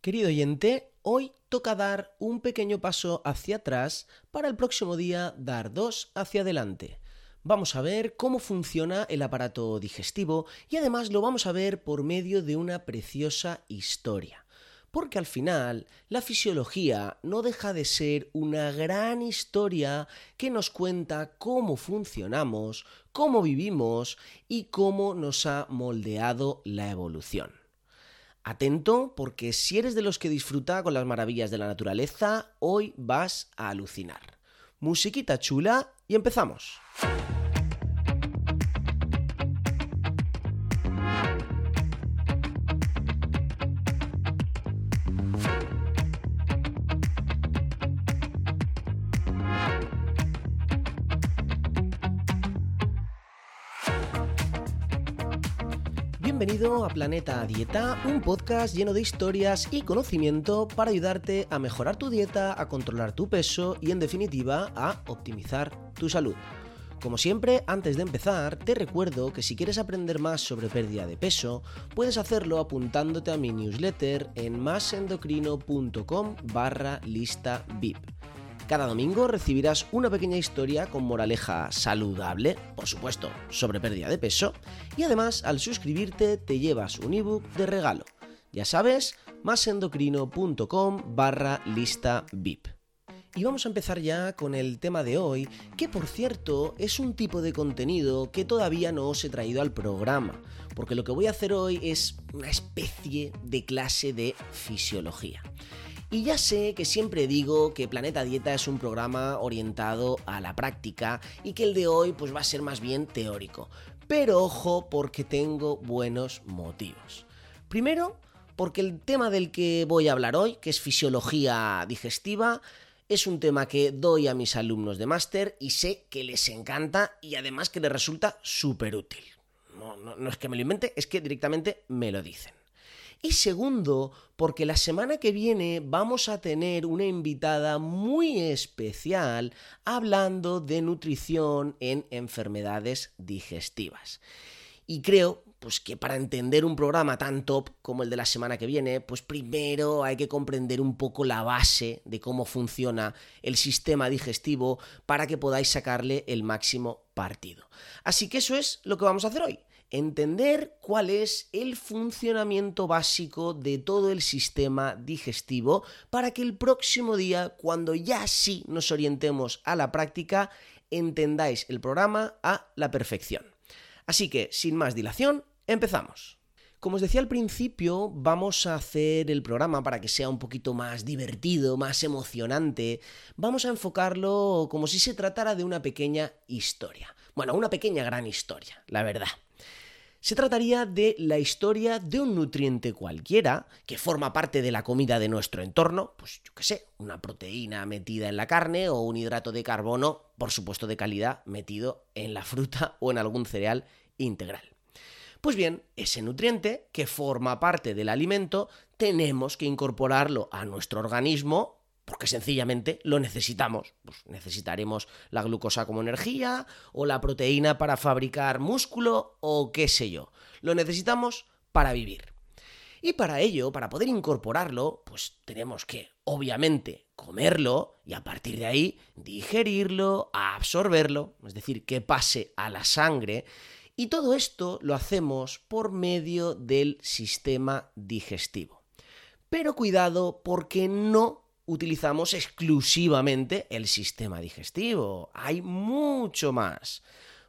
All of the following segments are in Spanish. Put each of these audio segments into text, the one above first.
Querido oyente, hoy toca dar un pequeño paso hacia atrás para el próximo día dar dos hacia adelante. Vamos a ver cómo funciona el aparato digestivo y además lo vamos a ver por medio de una preciosa historia. Porque al final la fisiología no deja de ser una gran historia que nos cuenta cómo funcionamos, cómo vivimos y cómo nos ha moldeado la evolución. Atento porque si eres de los que disfruta con las maravillas de la naturaleza, hoy vas a alucinar. Musiquita chula y empezamos. Bienvenido a Planeta Dieta, un podcast lleno de historias y conocimiento para ayudarte a mejorar tu dieta, a controlar tu peso y en definitiva a optimizar tu salud. Como siempre, antes de empezar, te recuerdo que si quieres aprender más sobre pérdida de peso, puedes hacerlo apuntándote a mi newsletter en masendocrino.com barra lista VIP. Cada domingo recibirás una pequeña historia con moraleja saludable, por supuesto, sobre pérdida de peso, y además al suscribirte te llevas un ebook de regalo. Ya sabes, masendocrino.com barra lista VIP. Y vamos a empezar ya con el tema de hoy, que por cierto es un tipo de contenido que todavía no os he traído al programa, porque lo que voy a hacer hoy es una especie de clase de fisiología. Y ya sé que siempre digo que Planeta Dieta es un programa orientado a la práctica y que el de hoy pues va a ser más bien teórico. Pero ojo porque tengo buenos motivos. Primero, porque el tema del que voy a hablar hoy, que es fisiología digestiva, es un tema que doy a mis alumnos de máster y sé que les encanta y además que les resulta súper útil. No, es que me lo invente, es que directamente me lo dicen. Y segundo, porque la semana que viene vamos a tener una invitada muy especial hablando de nutrición en enfermedades digestivas. Y creo pues que para entender un programa tan top como el de la semana que viene, pues primero hay que comprender un poco la base de cómo funciona el sistema digestivo para que podáis sacarle el máximo partido. Así que eso es lo que vamos a hacer hoy entender cuál es el funcionamiento básico de todo el sistema digestivo para que el próximo día, cuando ya sí nos orientemos a la práctica, entendáis el programa a la perfección. Así que, sin más dilación, empezamos. Como os decía al principio, vamos a hacer el programa para que sea un poquito más divertido, más emocionante. Vamos a enfocarlo como si se tratara de una pequeña historia. Bueno, una pequeña gran historia, la verdad. Se trataría de la historia de un nutriente cualquiera que forma parte de la comida de nuestro entorno, pues yo qué sé, una proteína metida en la carne o un hidrato de carbono, por supuesto de calidad, metido en la fruta o en algún cereal integral. Pues bien, ese nutriente que forma parte del alimento tenemos que incorporarlo a nuestro organismo porque sencillamente lo necesitamos. Pues necesitaremos la glucosa como energía o la proteína para fabricar músculo o qué sé yo. Lo necesitamos para vivir. Y para ello, para poder incorporarlo, pues tenemos que, obviamente, comerlo y a partir de ahí digerirlo, absorberlo, es decir, que pase a la sangre. Y todo esto lo hacemos por medio del sistema digestivo. Pero cuidado porque no utilizamos exclusivamente el sistema digestivo. Hay mucho más.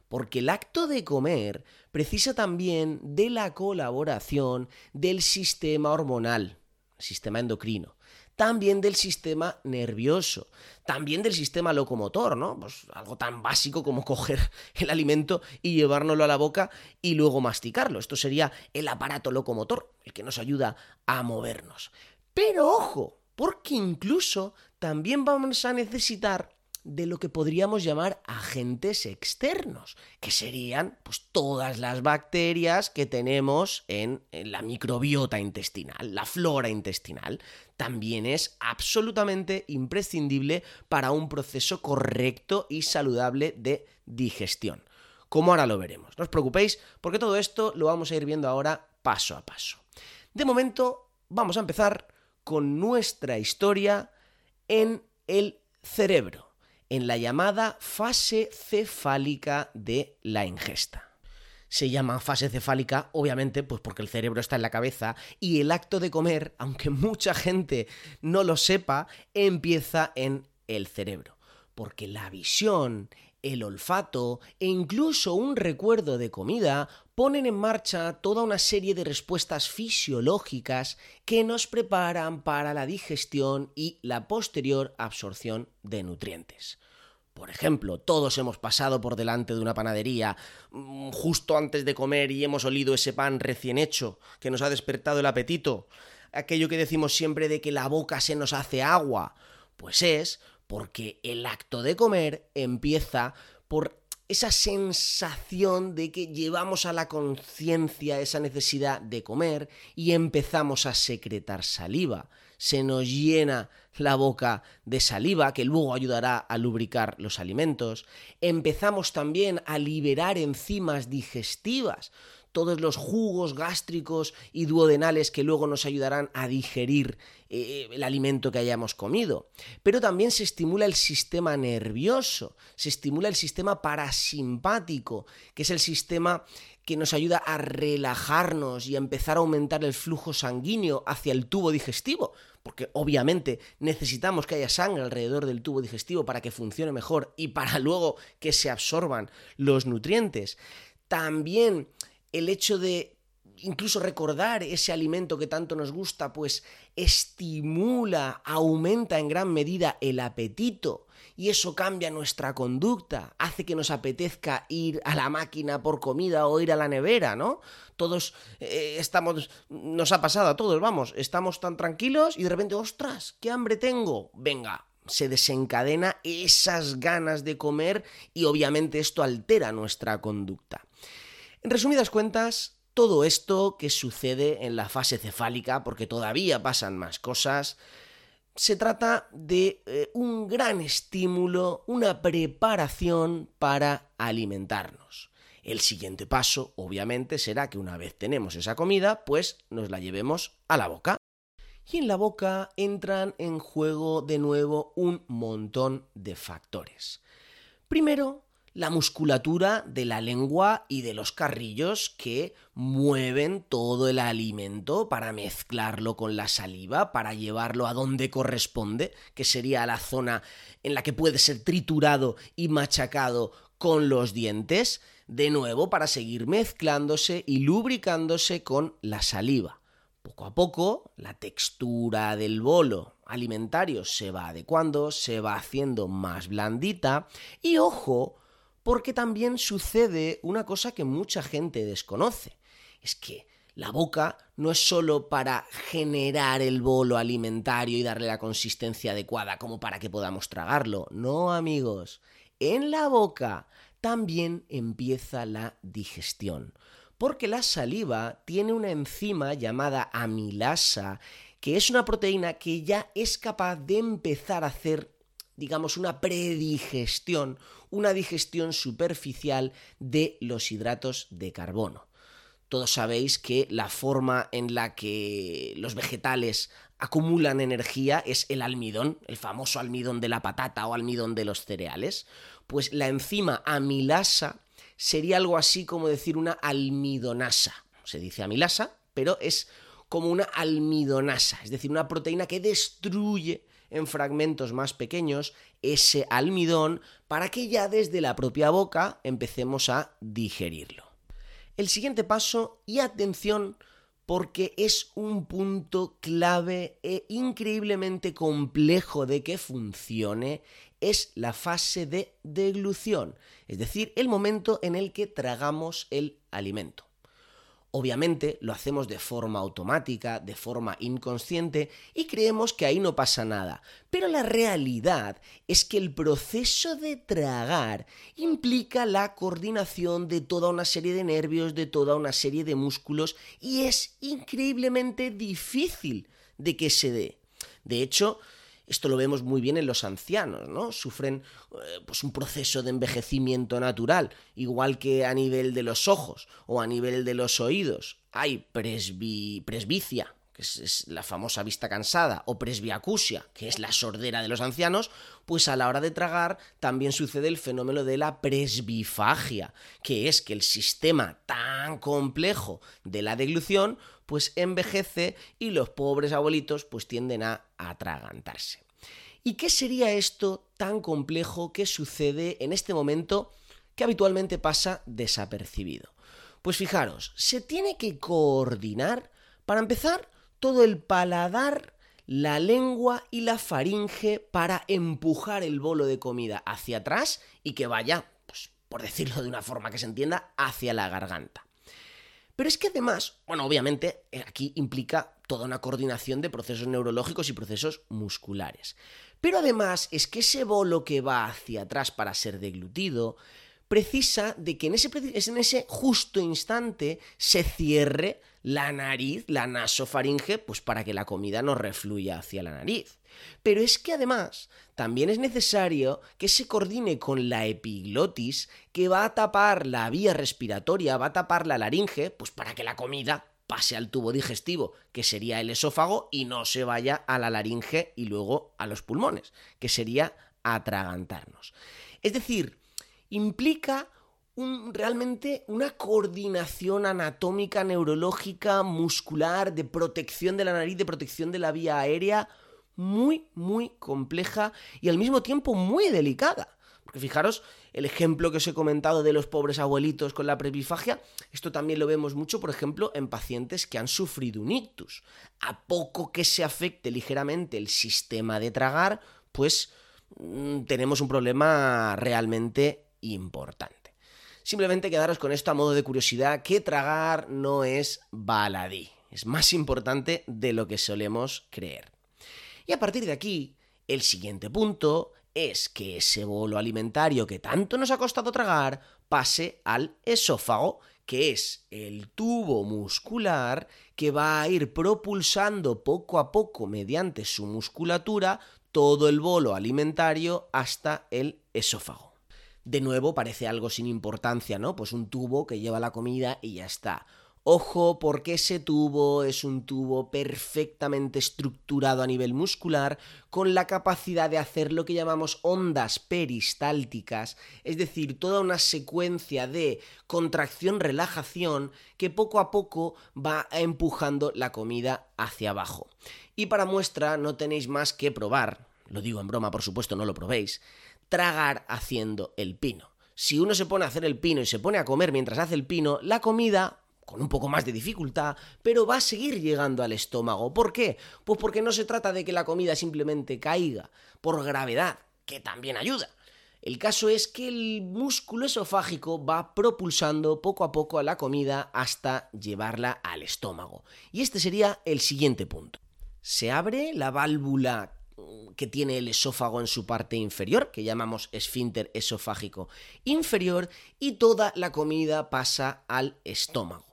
Porque el acto de comer precisa también de la colaboración del sistema hormonal, sistema endocrino, también del sistema nervioso, también del sistema locomotor, ¿no? Pues algo tan básico como coger el alimento y llevárnoslo a la boca y luego masticarlo. Esto sería el aparato locomotor, el que nos ayuda a movernos. Pero ojo, porque incluso también vamos a necesitar de lo que podríamos llamar agentes externos, que serían pues todas las bacterias que tenemos en, en, la microbiota intestinal, la flora intestinal. También es absolutamente imprescindible para un proceso correcto y saludable de digestión. Como ahora lo veremos. No os preocupéis, porque todo esto lo vamos a ir viendo ahora paso a paso. De momento, vamos a empezar con nuestra historia en el cerebro, en la llamada fase cefálica de la ingesta se llama fase cefálica, obviamente, pues porque el cerebro está en la cabeza y el acto de comer, aunque mucha gente no lo sepa, empieza en el cerebro. Porque la visión, el olfato e incluso un recuerdo de comida ponen en marcha toda una serie de respuestas fisiológicas que nos preparan para la digestión y la posterior absorción de nutrientes. Por ejemplo, todos hemos pasado por delante de una panadería mm, justo antes de comer y hemos olido ese pan recién hecho que nos ha despertado el apetito. Aquello que decimos siempre de que la boca se nos hace agua. Pues es porque el acto de comer empieza por esa sensación de que llevamos a la conciencia esa necesidad de comer y empezamos a secretar saliva. Se nos llena la boca de saliva, que luego ayudará a lubricar los alimentos. Empezamos también a liberar enzimas digestivas todos los jugos gástricos y duodenales que luego nos ayudarán a digerir eh, el alimento que hayamos comido. Pero también se estimula el sistema nervioso, se estimula el sistema parasimpático, que es el sistema que nos ayuda a relajarnos y a empezar a aumentar el flujo sanguíneo hacia el tubo digestivo, porque obviamente necesitamos que haya sangre alrededor del tubo digestivo para que funcione mejor y para luego que se absorban los nutrientes. También el hecho de incluso recordar ese alimento que tanto nos gusta, pues estimula, aumenta en gran medida el apetito y eso cambia nuestra conducta, hace que nos apetezca ir a la máquina por comida o ir a la nevera, ¿no? Todos eh, estamos, nos ha pasado a todos, vamos, estamos tan tranquilos y de repente, ostras, qué hambre tengo, venga. Se desencadena esas ganas de comer y obviamente esto altera nuestra conducta. En resumidas cuentas, todo esto que sucede en la fase cefálica, porque todavía pasan más cosas, se trata de eh, un gran estímulo, una preparación para alimentarnos. El siguiente paso, obviamente, será que una vez tenemos esa comida, pues nos la llevemos a la boca. Y en la boca entran en juego de nuevo un montón de factores. Primero, la musculatura de la lengua y de los carrillos que mueven todo el alimento para mezclarlo con la saliva, para llevarlo a donde corresponde, que sería la zona en la que puede ser triturado y machacado con los dientes, de nuevo para seguir mezclándose y lubricándose con la saliva. Poco a poco, la textura del bolo alimentario se va adecuando, se va haciendo más blandita y ojo, porque también sucede una cosa que mucha gente desconoce. Es que la boca no es solo para generar el bolo alimentario y darle la consistencia adecuada como para que podamos tragarlo. No, amigos. En la boca también empieza la digestión. Porque la saliva tiene una enzima llamada amilasa, que es una proteína que ya es capaz de empezar a hacer digamos, una predigestión, una digestión superficial de los hidratos de carbono. Todos sabéis que la forma en la que los vegetales acumulan energía es el almidón, el famoso almidón de la patata o almidón de los cereales. Pues la enzima amilasa sería algo así como decir una almidonasa. Se dice amilasa, pero es como una almidonasa, es decir, una proteína que destruye en fragmentos más pequeños ese almidón para que ya desde la propia boca empecemos a digerirlo. El siguiente paso, y atención, porque es un punto clave e increíblemente complejo de que funcione, es la fase de deglución, es decir, el momento en el que tragamos el alimento. Obviamente lo hacemos de forma automática, de forma inconsciente y creemos que ahí no pasa nada. Pero la realidad es que el proceso de tragar implica la coordinación de toda una serie de nervios, de toda una serie de músculos y es increíblemente difícil de que se dé. De hecho, esto lo vemos muy bien en los ancianos, ¿no? Sufren eh, pues un proceso de envejecimiento natural, igual que a nivel de los ojos o a nivel de los oídos. Hay presbicia, que que es, la famosa vista cansada, o presbiacusia, que es la sordera de los ancianos, pues a la hora de tragar también sucede el fenómeno de la presbifagia, que es que el sistema tan complejo de la deglución pues envejece y los pobres abuelitos pues tienden a atragantarse. ¿Y qué sería esto tan complejo que sucede en este momento que habitualmente pasa desapercibido? Pues fijaros, se tiene que coordinar, para empezar, todo el paladar, la lengua y la faringe para empujar el bolo de comida hacia atrás y que vaya, pues, por decirlo de una forma que se entienda, hacia la garganta. Pero es que además, bueno, obviamente eh, aquí implica toda una coordinación de procesos neurológicos y procesos musculares. Pero además es que ese bolo que va hacia atrás para ser deglutido precisa de que en ese, en ese justo instante se cierre la nariz, la nasofaringe, pues para que la comida no refluya hacia la nariz. Pero es que además también es necesario que se coordine con la epiglotis que va a tapar la vía respiratoria, va a tapar la laringe, pues para que la comida pase al tubo digestivo, que sería el esófago, y no se vaya a la laringe y luego a los pulmones, que sería atragantarnos. Es decir, implica realmente una coordinación anatómica, neurológica, muscular, de protección de la nariz, de protección de la vía aérea, muy, muy compleja y al mismo tiempo muy delicada. Porque fijaros, el ejemplo que os he comentado de los pobres abuelitos con la prebifagia, esto también lo vemos mucho, por ejemplo, en pacientes que han sufrido un ictus. A poco que se afecte ligeramente el sistema de tragar, pues mm, tenemos un problema realmente importante. Simplemente quedaros con esto a modo de curiosidad, que tragar no es baladí, es más importante de lo que solemos creer. Y a partir de aquí, el siguiente punto es que ese bolo alimentario que tanto nos ha costado tragar pase al esófago, que es el tubo muscular que va a ir propulsando poco a poco mediante su musculatura todo el bolo alimentario hasta el esófago de nuevo parece algo sin importancia, ¿no? Pues un tubo que lleva la comida y ya está. Ojo, porque ese tubo es un tubo perfectamente estructurado a nivel muscular, con la capacidad de hacer lo que llamamos ondas peristálticas, es decir, toda una secuencia de contracción-relajación que poco a poco va empujando la comida hacia abajo. Y para muestra no tenéis más que probar, lo digo en broma, por supuesto, no lo probéis, tragar haciendo el pino. Si uno se pone a hacer el pino y se pone a comer mientras hace el pino, la comida con un poco más de dificultad, pero va a seguir llegando al estómago. ¿Por qué? Pues porque no se trata de que la comida simplemente caiga por gravedad, que también ayuda. El caso es que el músculo esofágico va propulsando poco a poco a la comida hasta llevarla al estómago. Y este sería el siguiente punto. Se abre la válvula que tiene el esófago en su parte inferior, que llamamos esfínter esofágico inferior, y toda la comida pasa al estómago.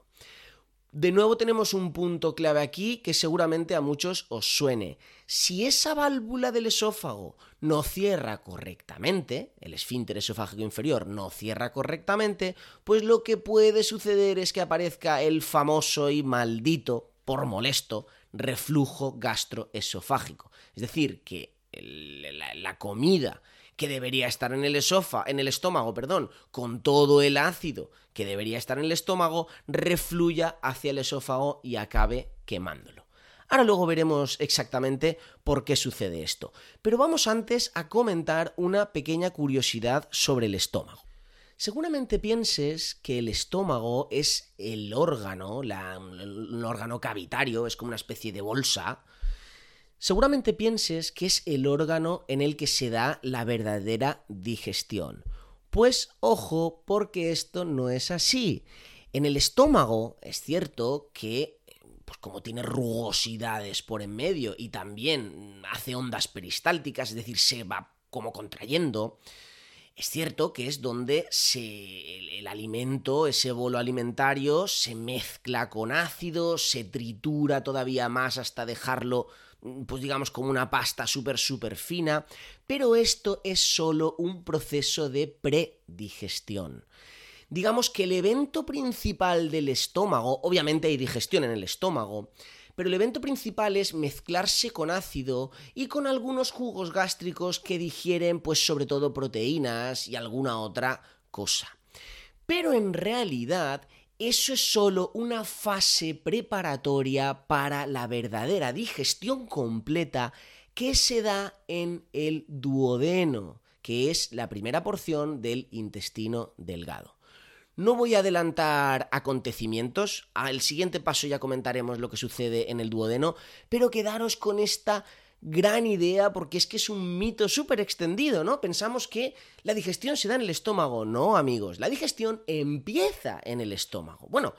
De nuevo tenemos un punto clave aquí que seguramente a muchos os suene. Si esa válvula del esófago no cierra correctamente, el esfínter esofágico inferior no cierra correctamente, pues lo que puede suceder es que aparezca el famoso y maldito, por molesto, reflujo gastroesofágico. Es decir, que la, comida que debería estar en el, en el estómago, perdón, con todo el ácido que debería estar en el estómago, refluya hacia el esófago y acabe quemándolo. Ahora luego veremos exactamente por qué sucede esto. Pero vamos antes a comentar una pequeña curiosidad sobre el estómago. Seguramente pienses que el estómago es el órgano, un órgano cavitario, es como una especie de bolsa. Seguramente pienses que es el órgano en el que se da la verdadera digestión. Pues ojo, porque esto no es así. En el estómago es cierto que pues como tiene rugosidades por en medio y también hace ondas peristálticas, es decir, se va como contrayendo, es cierto que es donde se, el, alimento, ese bolo alimentario, se mezcla con ácido, se tritura todavía más hasta dejarlo, pues digamos, como una pasta súper, súper fina, pero esto es solo un proceso de predigestión. Digamos que el evento principal del estómago, obviamente hay digestión en el estómago, pero el evento principal es mezclarse con ácido y con algunos jugos gástricos que digieren pues sobre todo proteínas y alguna otra cosa. Pero en realidad eso es solo una fase preparatoria para la verdadera digestión completa que se da en el duodeno, que es la primera porción del intestino delgado. No voy a adelantar acontecimientos, al siguiente paso ya comentaremos lo que sucede en el duodeno, pero quedaros con esta gran idea porque es que es un mito súper extendido, ¿no? Pensamos que la digestión se da en el estómago. No, amigos, la digestión empieza en el estómago. Bueno,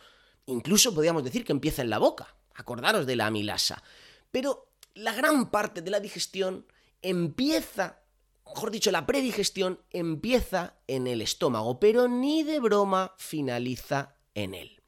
incluso podríamos decir que empieza en la boca. Acordaros de la amilasa. Pero la gran parte de la digestión empieza mejor dicho, la predigestión empieza en el estómago, pero ni de broma finaliza en él.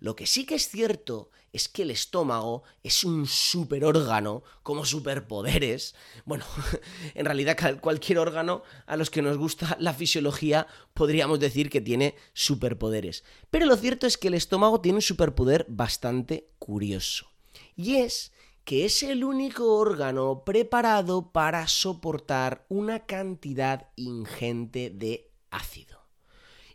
Lo que sí que es cierto es que el estómago es un superórgano, como superpoderes. Bueno, en realidad cualquier órgano a los que nos gusta la fisiología podríamos decir que tiene superpoderes. Pero lo cierto es que el estómago tiene un superpoder bastante curioso. Y es que es el único órgano preparado para soportar una cantidad ingente de ácido.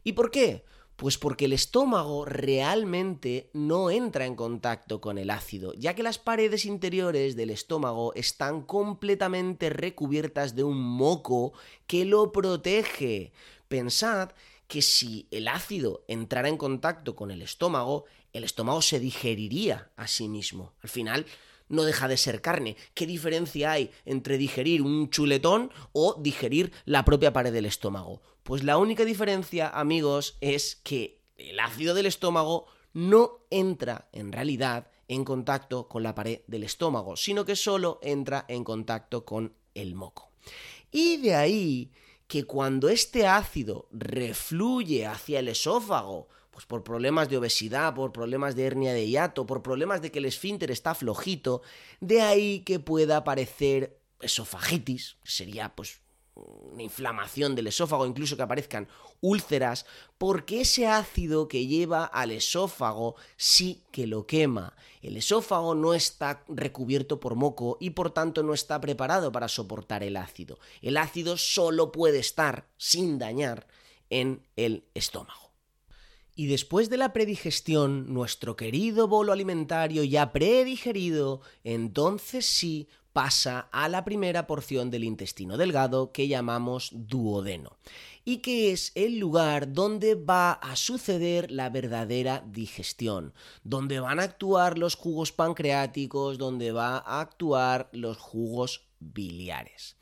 ¿Y por qué? Pues porque el estómago realmente no entra en contacto con el ácido, ya que las paredes interiores del estómago están completamente recubiertas de un moco que lo protege. Pensad que si el ácido entrara en contacto con el estómago, el estómago se digeriría a sí mismo. Al final, no deja de ser carne. ¿Qué diferencia hay entre digerir un chuletón o digerir la propia pared del estómago? Pues la única diferencia, amigos, es que el ácido del estómago no entra en realidad en contacto con la pared del estómago, sino que solo entra en contacto con el moco. Y de ahí que cuando este ácido refluye hacia el esófago pues por problemas de obesidad, por problemas de hernia de hiato, por problemas de que el esfínter está flojito, de ahí que pueda aparecer esofagitis, sería pues una inflamación del esófago, incluso que aparezcan úlceras, porque ese ácido que lleva al esófago sí que lo quema. El esófago no está recubierto por moco y por tanto no está preparado para soportar el ácido. El ácido solo puede estar sin dañar en el estómago. Y después de la predigestión, nuestro querido bolo alimentario ya predigerido, entonces sí pasa a la primera porción del intestino delgado que llamamos duodeno, y que es el lugar donde va a suceder la verdadera digestión, donde van a actuar los jugos pancreáticos, donde va a actuar los jugos biliares.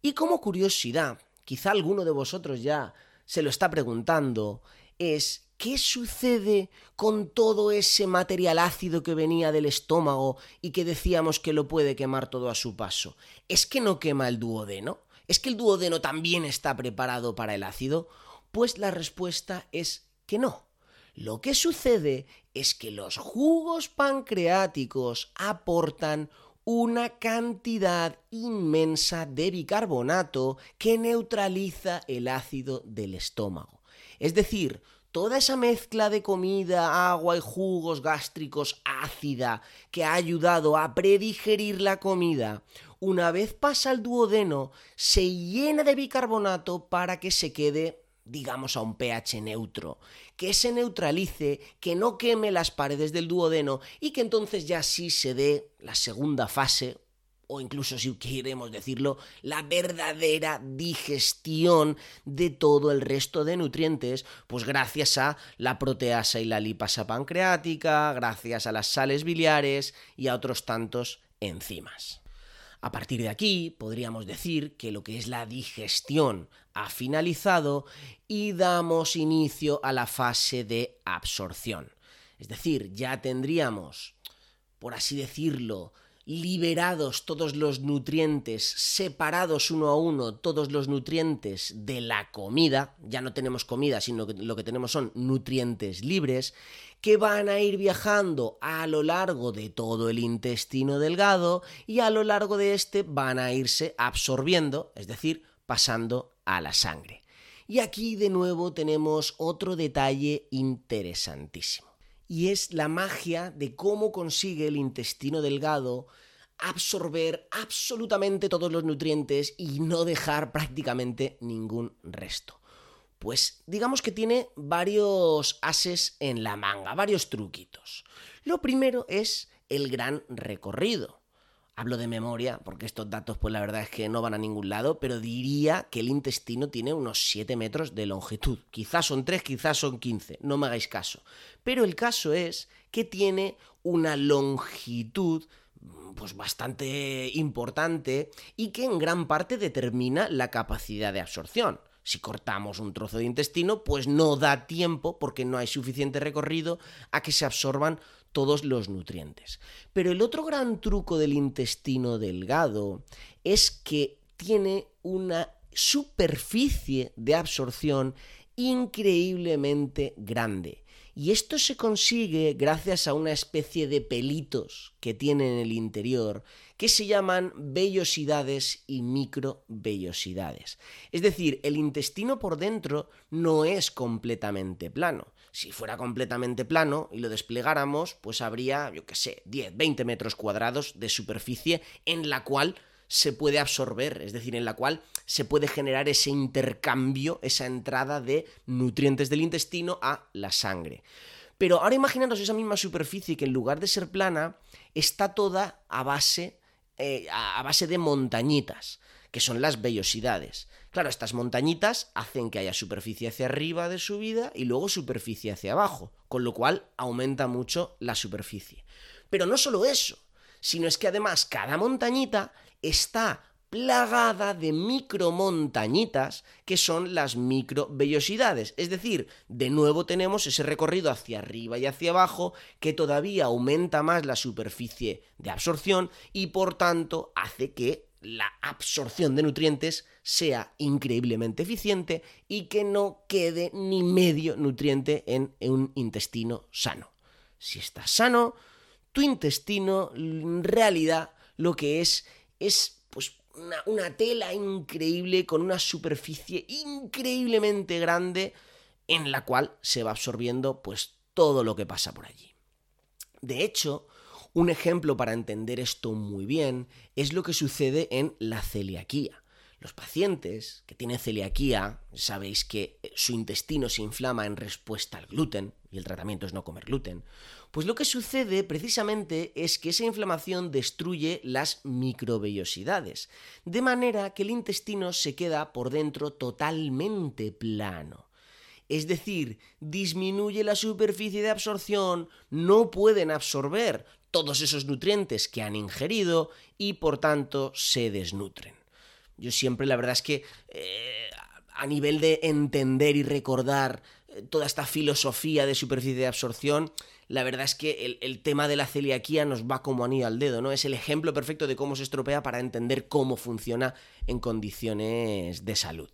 Y como curiosidad, quizá alguno de vosotros ya se lo está preguntando, es ¿Qué sucede con todo ese material ácido que venía del estómago y que decíamos que lo puede quemar todo a su paso? ¿Es que no quema el duodeno? ¿Es que el duodeno también está preparado para el ácido? Pues la respuesta es que no. Lo que sucede es que los jugos pancreáticos aportan una cantidad inmensa de bicarbonato que neutraliza el ácido del estómago. Es decir, toda esa mezcla de comida, agua y jugos gástricos ácida que ha ayudado a predigerir la comida, una vez pasa al duodeno, se llena de bicarbonato para que se quede digamos a un pH neutro, que se neutralice, que no queme las paredes del duodeno y que entonces ya sí se dé la segunda fase o incluso si queremos decirlo, la verdadera digestión de todo el resto de nutrientes, pues gracias a la proteasa y la lipasa pancreática, gracias a las sales biliares y a otros tantos enzimas. A partir de aquí podríamos decir que lo que es la digestión ha finalizado y damos inicio a la fase de absorción. Es decir, ya tendríamos, por así decirlo, liberados todos los nutrientes, separados uno a uno todos los nutrientes de la comida, ya no tenemos comida, sino que lo que tenemos son nutrientes libres, que van a ir viajando a lo largo de todo el intestino delgado y a lo largo de este van a irse absorbiendo, es decir, pasando a la sangre. Y aquí de nuevo tenemos otro detalle interesantísimo. Y es la magia de cómo consigue el intestino delgado absorber absolutamente todos los nutrientes y no dejar prácticamente ningún resto. Pues digamos que tiene varios ases en la manga, varios truquitos. Lo primero es el gran recorrido. Hablo de memoria, porque estos datos, pues la verdad es que no van a ningún lado, pero diría que el intestino tiene unos 7 metros de longitud. Quizás son 3, quizás son 15, no me hagáis caso. Pero el caso es que tiene una longitud pues bastante importante y que en gran parte determina la capacidad de absorción. Si cortamos un trozo de intestino, pues no da tiempo, porque no hay suficiente recorrido, a que se absorban todos los nutrientes. Pero el otro gran truco del intestino delgado es que tiene una superficie de absorción increíblemente grande. Y esto se consigue gracias a una especie de pelitos que tiene en el interior que se llaman vellosidades y microvellosidades. Es decir, el intestino por dentro no es completamente plano. Si fuera completamente plano y lo desplegáramos, pues habría, yo qué sé, 10, 20 metros cuadrados de superficie en la cual se puede absorber, es decir, en la cual se puede generar ese intercambio, esa entrada de nutrientes del intestino a la sangre. Pero ahora imaginaros esa misma superficie que en lugar de ser plana, está toda a base, eh, a base de montañitas que son las vellosidades. Claro, estas montañitas hacen que haya superficie hacia arriba de subida y luego superficie hacia abajo, con lo cual aumenta mucho la superficie. Pero no solo eso, sino es que además cada montañita está plagada de micromontañitas que son las microvellosidades. Es decir, de nuevo tenemos ese recorrido hacia arriba y hacia abajo que todavía aumenta más la superficie de absorción y por tanto hace que la absorción de nutrientes sea increíblemente eficiente y que no quede ni medio nutriente en un intestino sano. Si estás sano, tu intestino en realidad lo que es es pues una, una tela increíble con una superficie increíblemente grande en la cual se va absorbiendo pues todo lo que pasa por allí. De hecho, un ejemplo para entender esto muy bien es lo que sucede en la celiaquía. Los pacientes que tienen celiaquía, sabéis que eh, su intestino se inflama en respuesta al gluten, y el tratamiento es no comer gluten, pues lo que sucede precisamente es que esa inflamación destruye las microvellosidades, de manera que el intestino se queda por dentro totalmente plano es decir, disminuye la superficie de absorción, no pueden absorber todos esos nutrientes que han ingerido y por tanto se desnutren. Yo siempre la verdad es que eh, a nivel de entender y recordar eh, toda esta filosofía de superficie de absorción, la verdad es que el, el, tema de la celiaquía nos va como anillo al dedo, ¿no? Es el ejemplo perfecto de cómo se estropea para entender cómo funciona en condiciones de salud.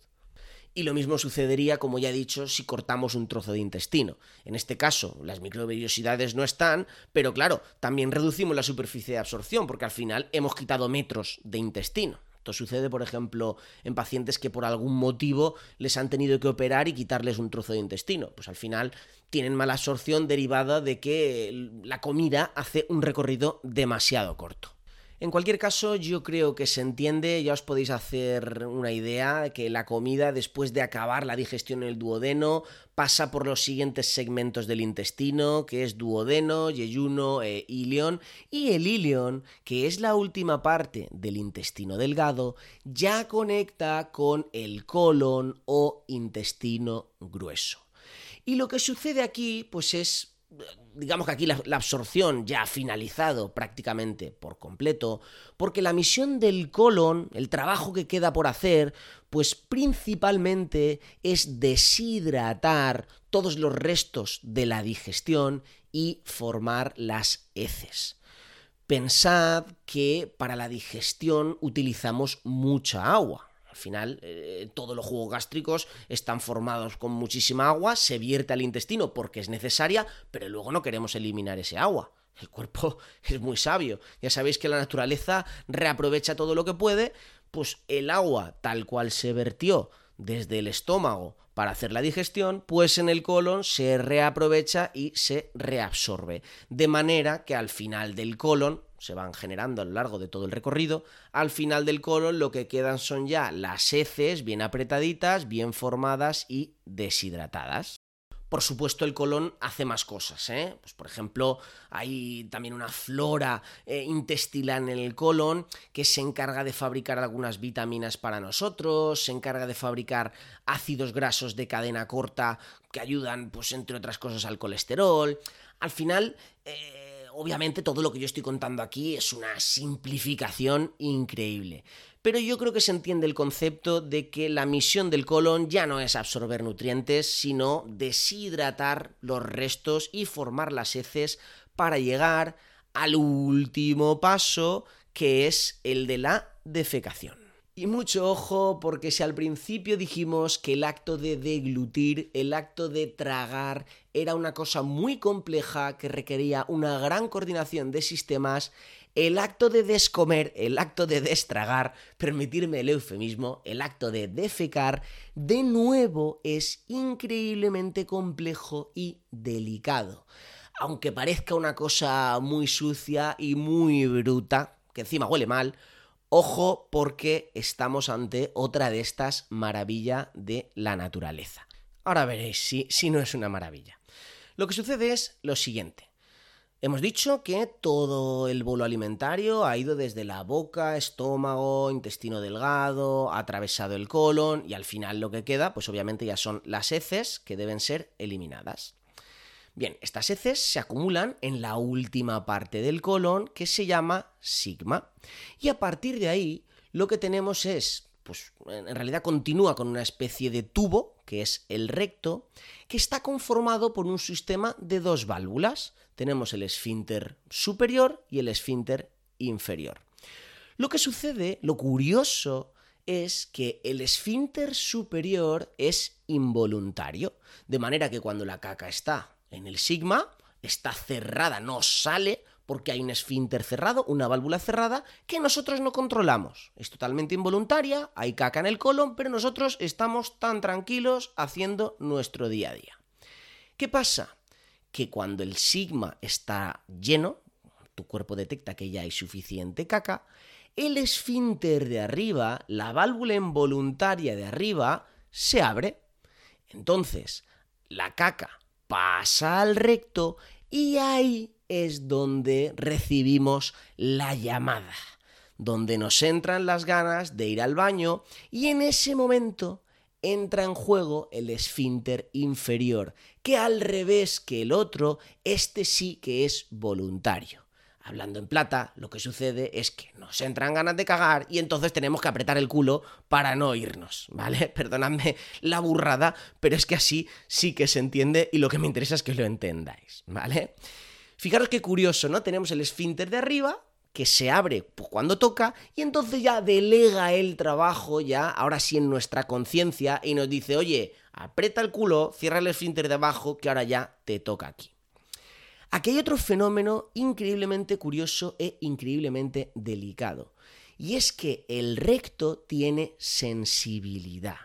Y lo mismo sucedería, como ya he dicho, si cortamos un trozo de intestino. En este caso, las microvellosidades no están, pero claro, también reducimos la superficie de absorción, porque al final hemos quitado metros de intestino. Esto sucede, por ejemplo, en pacientes que por algún motivo les han tenido que operar y quitarles un trozo de intestino. Pues al final tienen mala absorción derivada de que la comida hace un recorrido demasiado corto. En cualquier caso, yo creo que se entiende, ya os podéis hacer una idea, que la comida, después de acabar la digestión en el duodeno, pasa por los siguientes segmentos del intestino, que es duodeno, yeyuno e ilion, y el ilion, que es la última parte del intestino delgado, ya conecta con el colon o intestino grueso. Y lo que sucede aquí, pues es digamos que aquí la, absorción ya ha finalizado prácticamente por completo, porque la misión del colon, el trabajo que queda por hacer, pues principalmente es deshidratar todos los restos de la digestión y formar las heces. Pensad que para la digestión utilizamos mucha agua. Al final, eh, todos los jugos gástricos están formados con muchísima agua, se vierte al intestino porque es necesaria, pero luego no queremos eliminar ese agua. El cuerpo es muy sabio. Ya sabéis que la naturaleza reaprovecha todo lo que puede, pues el agua tal cual se vertió desde el estómago para hacer la digestión, pues en el colon se reaprovecha y se reabsorbe. De manera que al final del colon, se van generando a lo largo de todo el recorrido, al final del colon lo que quedan son ya las heces bien apretaditas, bien formadas y deshidratadas. Por supuesto, el colon hace más cosas. ¿eh? Pues, por ejemplo, hay también una flora eh, intestinal en el colon que se encarga de fabricar algunas vitaminas para nosotros, se encarga de fabricar ácidos grasos de cadena corta que ayudan, pues, entre otras cosas, al colesterol. Al final, eh, obviamente, todo lo que yo estoy contando aquí es una simplificación increíble pero yo creo que se entiende el concepto de que la misión del colon ya no es absorber nutrientes, sino deshidratar los restos y formar las heces para llegar al último paso, que es el de la defecación. Y mucho ojo porque si al principio dijimos que el acto de deglutir, el acto de tragar, era una cosa muy compleja que requería una gran coordinación de sistemas, el acto de descomer, el acto de destragar, permitirme el eufemismo, el acto de defecar, de nuevo es increíblemente complejo y delicado. Aunque parezca una cosa muy sucia y muy bruta, que encima huele mal, ojo porque estamos ante otra de estas maravillas de la naturaleza. Ahora veréis si, si no es una maravilla. Lo que sucede es lo siguiente. Hemos dicho que todo el bolo alimentario ha ido desde la boca, estómago, intestino delgado, ha atravesado el colon y al final lo que queda, pues obviamente ya son las heces que deben ser eliminadas. Bien, estas heces se acumulan en la última parte del colon que se llama sigma y a partir de ahí lo que tenemos es pues en realidad continúa con una especie de tubo, que es el recto, que está conformado por un sistema de dos válvulas. Tenemos el esfínter superior y el esfínter inferior. Lo que sucede, lo curioso, es que el esfínter superior es involuntario, de manera que cuando la caca está en el sigma, está cerrada, no sale, porque hay un esfínter cerrado, una válvula cerrada, que nosotros no controlamos. Es totalmente involuntaria, hay caca en el colon, pero nosotros estamos tan tranquilos haciendo nuestro día a día. ¿Qué pasa? Que cuando el sigma está lleno, tu cuerpo detecta que ya hay suficiente caca, el esfínter de arriba, la válvula involuntaria de arriba, se abre. Entonces, la caca pasa al recto y ahí es donde recibimos la llamada, donde nos entran las ganas de ir al baño y en ese momento entra en juego el esfínter inferior, que al revés que el otro, este sí que es voluntario. Hablando en plata, lo que sucede es que nos entran ganas de cagar y entonces tenemos que apretar el culo para no irnos, ¿vale? Perdonadme la burrada, pero es que así sí que se entiende y lo que me interesa es que lo entendáis, ¿vale? Fijaros qué curioso, ¿no? Tenemos el esfínter de arriba, que se abre pues, cuando toca y entonces ya delega el trabajo ya, ahora sí en nuestra conciencia y nos dice, oye, aprieta el culo, cierra el esfínter de abajo que ahora ya te toca aquí. Aquí hay otro fenómeno increíblemente curioso e increíblemente delicado y es que el recto tiene sensibilidad.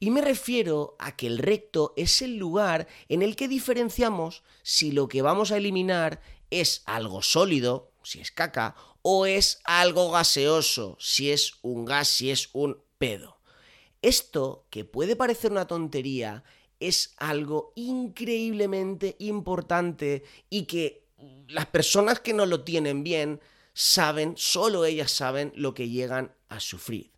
Y me refiero a que el recto es el lugar en el que diferenciamos si lo que vamos a eliminar es algo sólido, si es caca, o es algo gaseoso, si es un gas, si es un pedo. Esto, que puede parecer una tontería, es algo increíblemente importante y que las personas que no lo tienen bien saben, solo ellas saben lo que llegan a sufrir.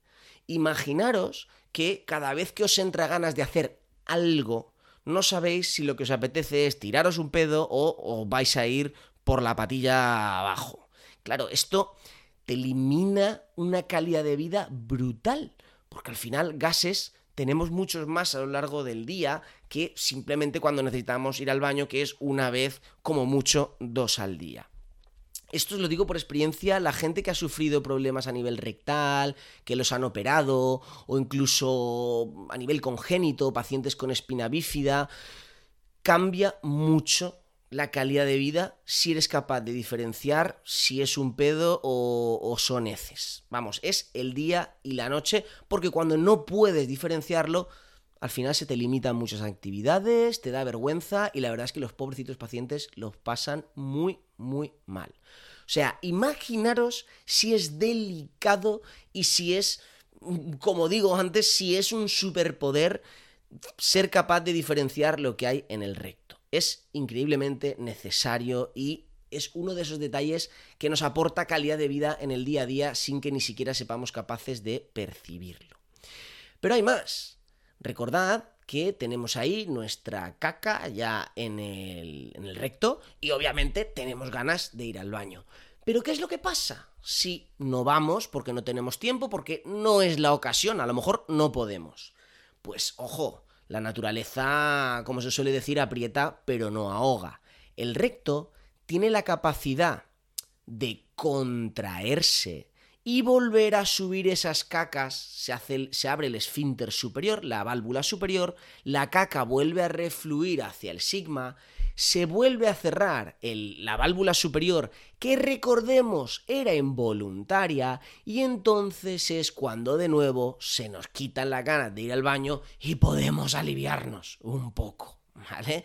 Imaginaros que cada vez que os entra ganas de hacer algo, no sabéis si lo que os apetece es tiraros un pedo o, vais a ir por la patilla abajo. Claro, esto te elimina una calidad de vida brutal, porque al final gases tenemos muchos más a lo largo del día que simplemente cuando necesitamos ir al baño, que es una vez como mucho dos al día. Esto lo digo por experiencia, la gente que ha sufrido problemas a nivel rectal, que los han operado, o incluso a nivel congénito, pacientes con espina bífida, cambia mucho la calidad de vida si eres capaz de diferenciar si es un pedo o, son heces. Vamos, es el día y la noche, porque cuando no puedes diferenciarlo, al final se te limitan muchas actividades, te da vergüenza y la verdad es que los pobrecitos pacientes los pasan muy, muy mal. O sea, imaginaros si es delicado y si es, como digo antes, si es un superpoder ser capaz de diferenciar lo que hay en el recto. Es increíblemente necesario y es uno de esos detalles que nos aporta calidad de vida en el día a día sin que ni siquiera sepamos capaces de percibirlo. Pero hay más. Recordad que tenemos ahí nuestra caca ya en el, recto y obviamente tenemos ganas de ir al baño. Pero ¿qué es lo que pasa? Si no vamos porque no tenemos tiempo, porque no es la ocasión, a lo mejor no podemos. Pues ojo, la naturaleza, como se suele decir, aprieta pero no ahoga. El recto tiene la capacidad de contraerse y volver a subir esas cacas, se, hace, se abre el esfínter superior, la válvula superior, la caca vuelve a refluir hacia el sigma, se vuelve a cerrar la válvula superior, que recordemos era involuntaria, y entonces es cuando de nuevo se nos quitan las ganas de ir al baño y podemos aliviarnos un poco, ¿vale?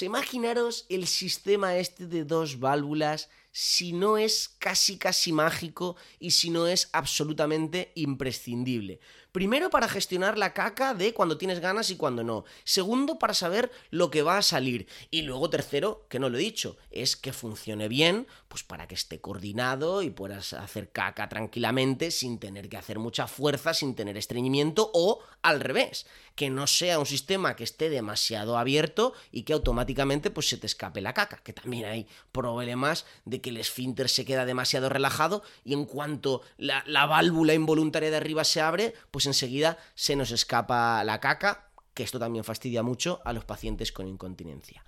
Imaginaros el sistema este de dos válvulas si no es casi casi mágico y si no es absolutamente imprescindible. Primero para gestionar la caca de cuando tienes ganas y cuando no. Segundo para saber lo que va a salir. Y luego tercero, que no lo he dicho, es que funcione bien, pues para que esté coordinado y puedas hacer caca tranquilamente sin tener que hacer mucha fuerza, sin tener estreñimiento o al revés, que no sea un sistema que esté demasiado abierto y que automáticamente pues se te escape la caca, que también hay problemas de que el esfínter se queda demasiado relajado y en cuanto la, la válvula involuntaria de arriba se abre, pues pues enseguida se nos escapa la caca, que esto también fastidia mucho a los pacientes con incontinencia.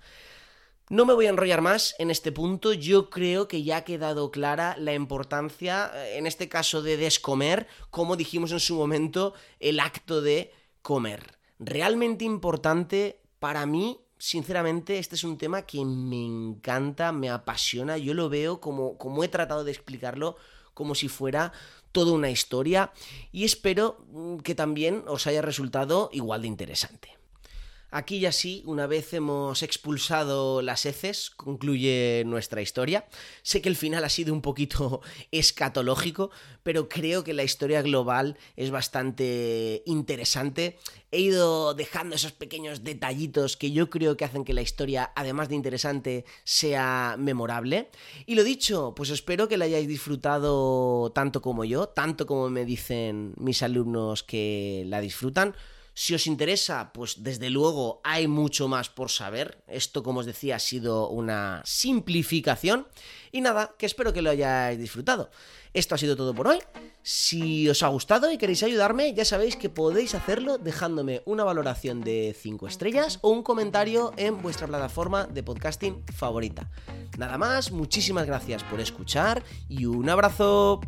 No me voy a enrollar más en este punto, yo creo que ya ha quedado clara la importancia, eh, en este caso de descomer, como dijimos en su momento, el acto de comer. Realmente importante para mí, sinceramente, este es un tema que me encanta, me apasiona, yo lo veo como, como he tratado de explicarlo, como si fuera toda una historia y espero mm, que también os haya resultado igual de interesante. Aquí ya sí, una vez hemos expulsado las heces, concluye nuestra historia. Sé que el final ha sido un poquito escatológico, pero creo que la historia global es bastante interesante. He ido dejando esos pequeños detallitos que yo creo que hacen que la historia, además de interesante, sea memorable. Y lo dicho, pues espero que la hayáis disfrutado tanto como yo, tanto como me dicen mis alumnos que la disfrutan. Si os interesa, pues desde luego hay mucho más por saber. Esto, como os decía, ha sido una simplificación. Y nada, que espero que lo hayáis disfrutado. Esto ha sido todo por hoy. Si os ha gustado y queréis ayudarme, ya sabéis que podéis hacerlo dejándome una valoración de 5 estrellas o un comentario en vuestra plataforma de podcasting favorita. Nada más, muchísimas gracias por escuchar y un abrazo.